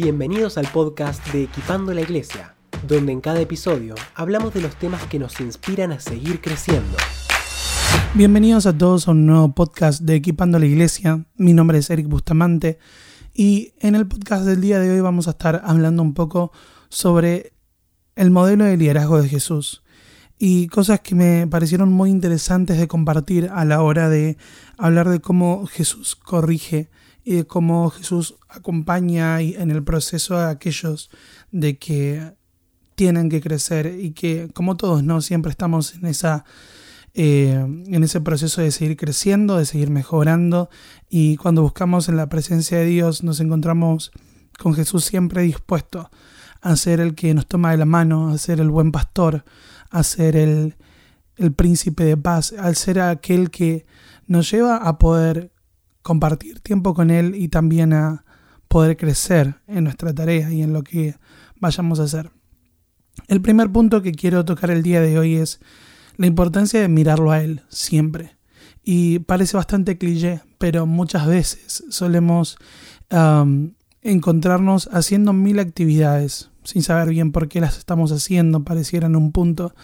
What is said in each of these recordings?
Bienvenidos al podcast de Equipando la Iglesia, donde en cada episodio hablamos de los temas que nos inspiran a seguir creciendo. Bienvenidos a todos a un nuevo podcast de Equipando la Iglesia. Mi nombre es Eric Bustamante y en el podcast del día de hoy vamos a estar hablando un poco sobre el modelo de liderazgo de Jesús y cosas que me parecieron muy interesantes de compartir a la hora de hablar de cómo Jesús corrige y de cómo Jesús acompaña en el proceso a aquellos de que tienen que crecer y que como todos no siempre estamos en esa eh, en ese proceso de seguir creciendo de seguir mejorando y cuando buscamos en la presencia de Dios nos encontramos con Jesús siempre dispuesto a ser el que nos toma de la mano a ser el buen pastor a ser el, el príncipe de paz al ser aquel que nos lleva a poder compartir tiempo con Él y también a poder crecer en nuestra tarea y en lo que vayamos a hacer. El primer punto que quiero tocar el día de hoy es la importancia de mirarlo a Él siempre. Y parece bastante cliché, pero muchas veces solemos encontrarnos haciendo mil actividades sin saber bien por qué las estamos haciendo, parecieran un punto,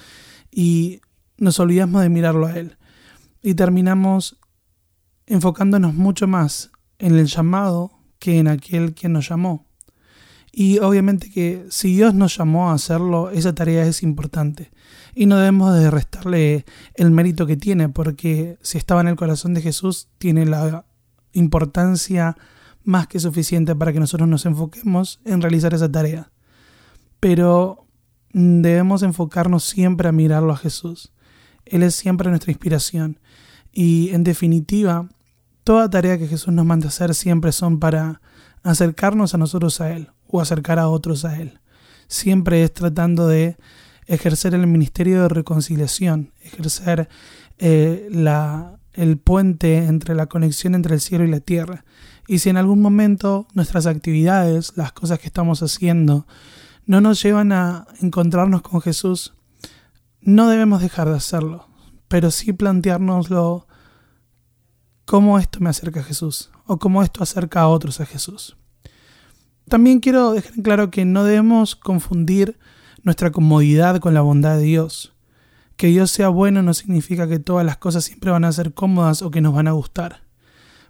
y nos olvidamos de mirarlo a Él. Y terminamos enfocándonos mucho más en el llamado que en aquel que nos llamó. Y obviamente que si Dios nos llamó a hacerlo, esa tarea es importante. Y no debemos de restarle el mérito que tiene, porque si estaba en el corazón de Jesús, tiene la importancia más que suficiente para que nosotros nos enfoquemos en realizar esa tarea. Pero debemos enfocarnos siempre a mirarlo a Jesús. Él es siempre nuestra inspiración. Y en definitiva, toda tarea que Jesús nos manda hacer siempre son para acercarnos a nosotros a Él o acercar a otros a Él. Siempre es tratando de ejercer el ministerio de reconciliación, ejercer eh, la, el puente entre la conexión entre el cielo y la tierra. Y si en algún momento nuestras actividades, las cosas que estamos haciendo, no nos llevan a encontrarnos con Jesús, no debemos dejar de hacerlo, pero sí planteárnoslo cómo esto me acerca a Jesús o cómo esto acerca a otros a Jesús. También quiero dejar claro que no debemos confundir nuestra comodidad con la bondad de Dios. Que Dios sea bueno no significa que todas las cosas siempre van a ser cómodas o que nos van a gustar.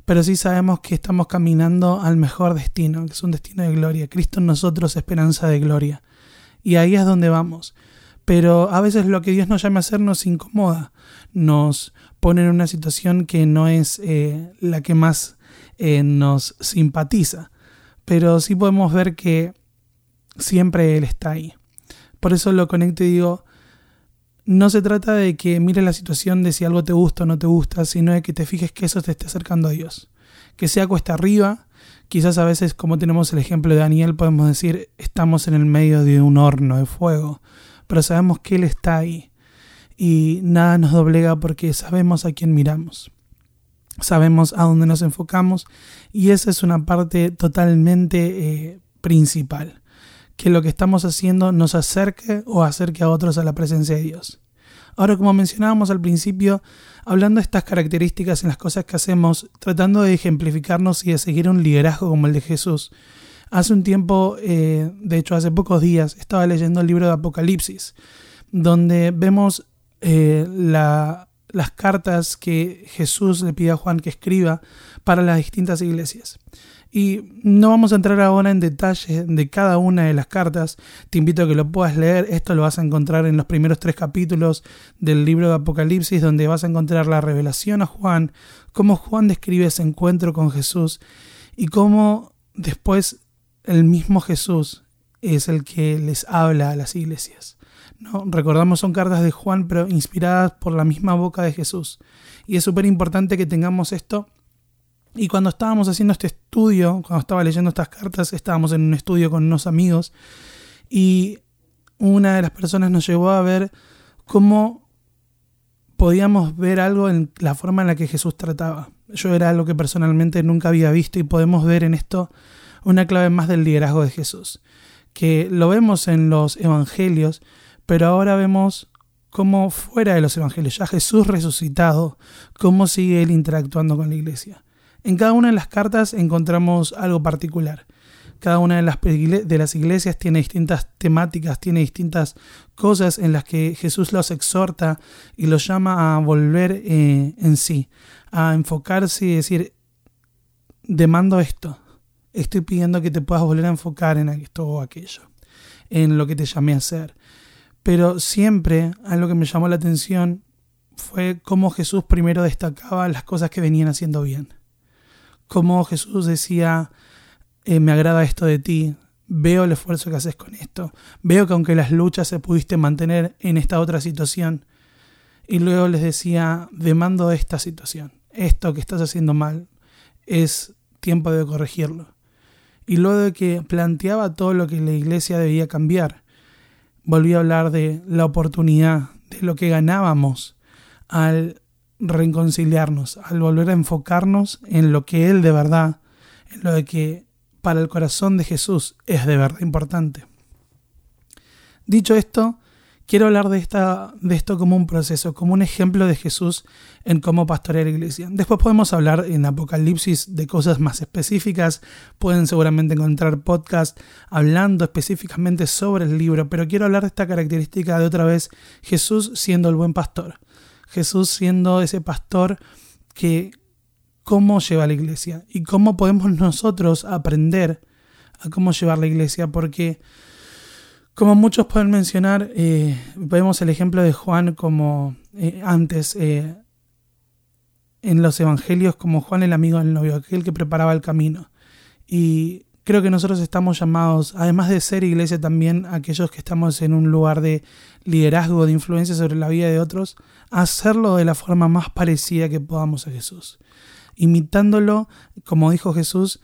Pero sí sabemos que estamos caminando al mejor destino, que es un destino de gloria. Cristo en nosotros, esperanza de gloria. Y ahí es donde vamos. Pero a veces lo que Dios nos llama a hacer nos incomoda, nos pone en una situación que no es eh, la que más eh, nos simpatiza. Pero sí podemos ver que siempre Él está ahí. Por eso lo conecto y digo, no se trata de que mires la situación de si algo te gusta o no te gusta, sino de que te fijes que eso te esté acercando a Dios. Que sea cuesta arriba, quizás a veces como tenemos el ejemplo de Daniel podemos decir estamos en el medio de un horno de fuego, pero sabemos que Él está ahí y nada nos doblega porque sabemos a quién miramos. Sabemos a dónde nos enfocamos y esa es una parte totalmente eh, principal que lo que estamos haciendo nos acerque o acerque a otros a la presencia de Dios. Ahora, como mencionábamos al principio, hablando de estas características en las cosas que hacemos, tratando de ejemplificarnos y de seguir un liderazgo como el de Jesús, hace un tiempo, eh, de hecho hace pocos días, estaba leyendo el libro de Apocalipsis, donde vemos eh, las cartas que Jesús le pide a Juan que escriba para las distintas iglesias. Y no vamos a entrar ahora en detalle de cada una de las cartas. Te invito a que lo puedas leer. Esto lo vas a encontrar en los primeros tres capítulos del libro de Apocalipsis, donde vas a encontrar la revelación a Juan, cómo Juan describe ese encuentro con Jesús y cómo después el mismo Jesús es el que les habla a las iglesias. ¿no? Recordamos, son cartas de Juan, pero inspiradas por la misma boca de Jesús. Y es súper importante que tengamos esto y cuando estábamos haciendo este estudio, cuando estaba leyendo estas cartas, estábamos en un estudio con unos amigos y una de las personas nos llevó a ver cómo podíamos ver algo en la forma en la que Jesús trataba. Yo era algo que personalmente nunca había visto y podemos ver en esto una clave más del liderazgo de Jesús, que lo vemos en los evangelios, pero ahora vemos cómo fuera de los evangelios, ya Jesús resucitado, cómo sigue él interactuando con la iglesia. En cada una de las cartas encontramos algo particular. Cada una de las, iglesias tiene distintas temáticas, tiene distintas cosas en las que Jesús los exhorta y los llama a volver eh, en sí, a enfocarse y decir, demando esto, estoy pidiendo que te puedas volver a enfocar en esto o aquello, en lo que te llamé a hacer. Pero siempre algo que me llamó la atención fue cómo Jesús primero destacaba las cosas que venían haciendo bien. Cómo Jesús decía, eh, me agrada esto de ti, veo el esfuerzo que haces con esto, veo que aunque las luchas se pudiste mantener en esta otra situación, y luego les decía, demando esta situación, esto que estás haciendo mal, es tiempo de corregirlo. Y luego de que planteaba todo lo que la iglesia debía cambiar, volví a hablar de la oportunidad, de lo que ganábamos al reconciliarnos, al volver a enfocarnos en lo que Él de verdad, en lo de que para el corazón de Jesús es de verdad importante. Dicho esto, quiero hablar de, esta, de esto como un proceso, como un ejemplo de Jesús en cómo pastorear la iglesia. Después podemos hablar en Apocalipsis de cosas más específicas, pueden seguramente encontrar podcast hablando específicamente sobre el libro, pero quiero hablar de esta característica de otra vez Jesús siendo el buen pastor. Jesús siendo ese pastor que cómo lleva la iglesia y cómo podemos nosotros aprender a cómo llevar la iglesia, porque como muchos pueden mencionar, eh, vemos el ejemplo de Juan como eh, antes eh, en los evangelios, como Juan el amigo del novio, aquel que preparaba el camino. Y creo que nosotros estamos llamados, además de ser iglesia, también aquellos que estamos en un lugar de liderazgo, de influencia sobre la vida de otros, a hacerlo de la forma más parecida que podamos a Jesús. Imitándolo, como dijo Jesús,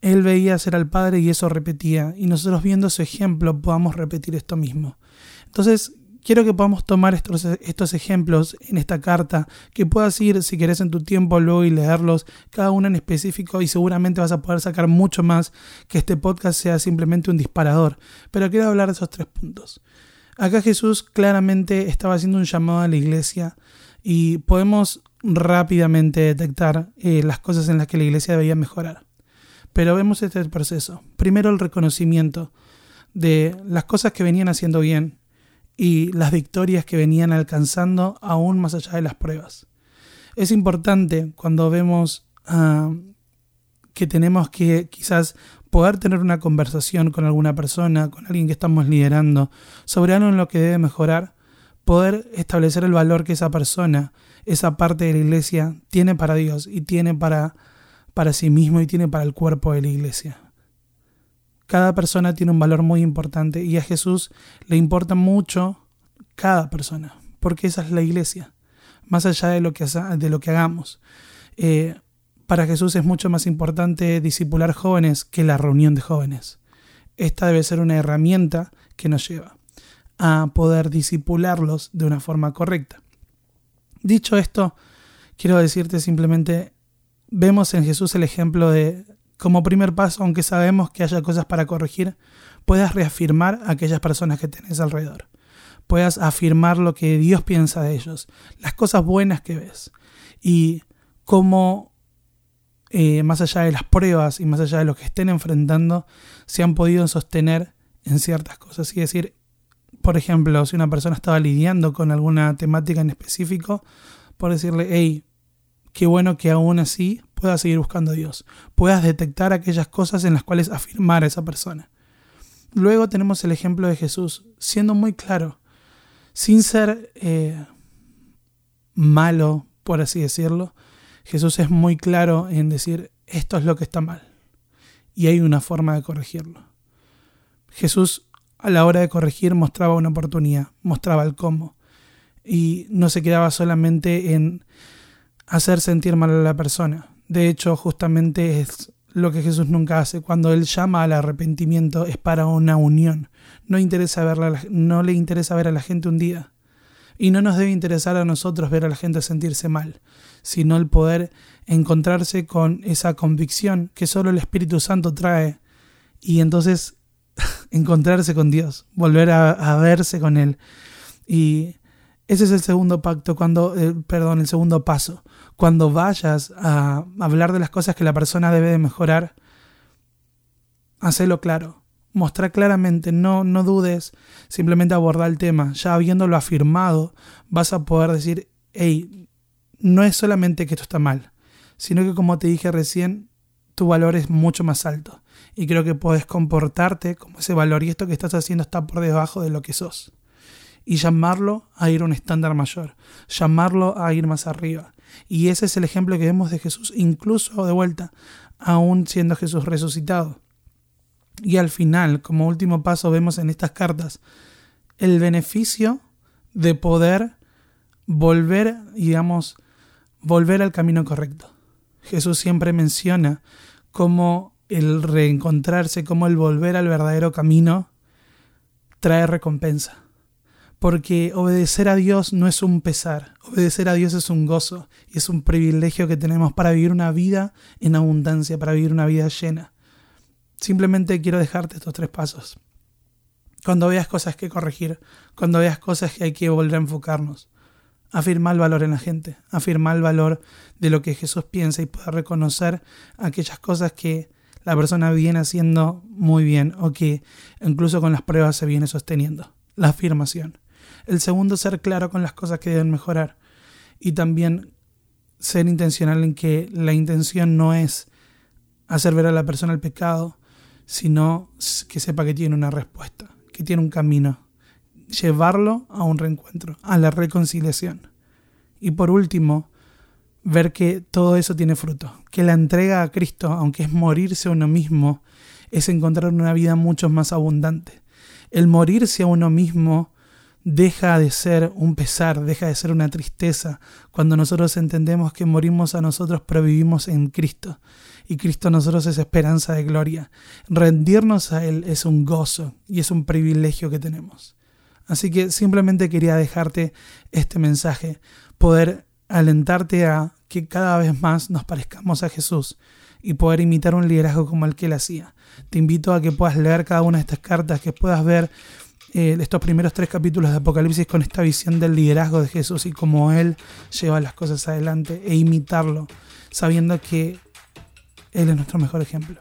él veía hacer al Padre y eso repetía, y nosotros viendo su ejemplo podamos repetir esto mismo. Entonces, quiero que podamos tomar estos, estos ejemplos en esta carta, que puedas ir, si querés, en tu tiempo luego y leerlos, cada uno en específico, y seguramente vas a poder sacar mucho más que este podcast sea simplemente un disparador. Pero quiero hablar de esos tres puntos. Acá Jesús claramente estaba haciendo un llamado a la iglesia y podemos rápidamente detectar eh, las cosas en las que la iglesia debía mejorar. Pero vemos este proceso. Primero el reconocimiento de las cosas que venían haciendo bien y las victorias que venían alcanzando aún más allá de las pruebas. Es importante cuando vemos ah, que tenemos que quizás poder tener una conversación con alguna persona, con alguien que estamos liderando, sobre algo en lo que debe mejorar, poder establecer el valor que esa persona, esa parte de la iglesia, tiene para Dios y tiene para para sí mismo y tiene para el cuerpo de la iglesia. Cada persona tiene un valor muy importante y a Jesús le importa mucho cada persona, porque esa es la iglesia, más allá de lo que, de lo que hagamos. Eh, para Jesús es mucho más importante discipular jóvenes que la reunión de jóvenes. Esta debe ser una herramienta que nos lleva a poder discipularlos de una forma correcta. Dicho esto, quiero decirte simplemente vemos en Jesús el ejemplo de, como primer paso, aunque sabemos que haya cosas para corregir, puedas reafirmar a aquellas personas que tenés alrededor. Puedas afirmar lo que Dios piensa de ellos, las cosas buenas que ves. Y cómo, eh, más allá de las pruebas y más allá de lo que estén enfrentando, se han podido sostener en ciertas cosas. Y decir, por ejemplo, si una persona estaba lidiando con alguna temática en específico, por decirle, hey, qué bueno que aún así puedas seguir buscando a Dios, puedas detectar aquellas cosas en las cuales afirmar a esa persona. Luego tenemos el ejemplo de Jesús, siendo muy claro, sin ser eh, malo, por así decirlo. Jesús es muy claro en decir, esto es lo que está mal. Y hay una forma de corregirlo. Jesús a la hora de corregir mostraba una oportunidad, mostraba el cómo. Y no se quedaba solamente en hacer sentir mal a la persona. De hecho, justamente es lo que Jesús nunca hace. Cuando Él llama al arrepentimiento es para una unión. No, le interesa ver a la gente un día. Y no nos debe interesar a nosotros ver a la gente sentirse mal, sino el poder encontrarse con esa convicción que solo el Espíritu Santo trae y entonces encontrarse con Dios, volver a verse con Él. Y ese es el segundo pacto, cuando, eh, perdón, el segundo paso. Cuando vayas a hablar de las cosas que la persona debe de mejorar, hacelo claro. Mostrar claramente, no, no dudes, simplemente abordar el tema. Ya habiéndolo afirmado, vas a poder decir, hey, no es solamente que esto está mal, sino que como te dije recién, tu valor es mucho más alto. Y creo que puedes comportarte como ese valor y esto que estás haciendo está por debajo de lo que sos. Y llamarlo a ir a un estándar mayor, llamarlo a ir más arriba. Y ese es el ejemplo que vemos de Jesús, incluso de vuelta, aún siendo Jesús resucitado. Y al final, como último paso, vemos en estas cartas el beneficio de poder volver, digamos, volver al camino correcto. Jesús siempre menciona cómo el reencontrarse, cómo el volver al verdadero camino trae recompensa. Porque obedecer a Dios no es un pesar, obedecer a Dios es un gozo y es un privilegio que tenemos para vivir una vida en abundancia, para vivir una vida llena. Simplemente quiero dejarte estos tres pasos. Cuando veas cosas que corregir, cuando veas cosas que hay que volver a enfocarnos, afirma el valor en la gente, afirma el valor de lo que Jesús piensa y pueda reconocer aquellas cosas que la persona viene haciendo muy bien o que incluso con las pruebas se viene sosteniendo. La afirmación. El segundo, ser claro con las cosas que deben mejorar. Y también ser intencional en que la intención no es hacer ver a la persona el pecado, sino que sepa que tiene una respuesta, que tiene un camino. Llevarlo a un reencuentro, a la reconciliación. Y por último, ver que todo eso tiene fruto, que la entrega a Cristo, aunque es morirse a uno mismo, es encontrar una vida mucho más abundante. El morirse a uno mismo deja de ser un pesar, deja de ser una tristeza, cuando nosotros entendemos que morimos a nosotros pero vivimos en Cristo y Cristo a nosotros es esperanza de gloria. Rendirnos a Él es un gozo y es un privilegio que tenemos. Así que simplemente quería dejarte este mensaje, poder alentarte a que cada vez más nos parezcamos a Jesús y poder imitar un liderazgo como el que él hacía. Te invito a que puedas leer cada una de estas cartas, que puedas ver eh, estos primeros tres capítulos de Apocalipsis con esta visión del liderazgo de Jesús y cómo él lleva las cosas adelante e imitarlo, sabiendo que él es nuestro mejor ejemplo.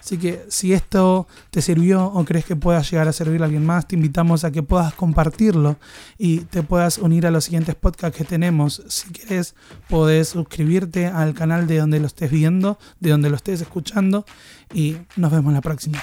Así que si esto te sirvió o crees que pueda llegar a servir a alguien más, te invitamos a que puedas compartirlo y te puedas unir a los siguientes podcasts que tenemos. Si quieres, puedes suscribirte al canal de donde lo estés viendo, de donde lo estés escuchando y nos vemos la próxima.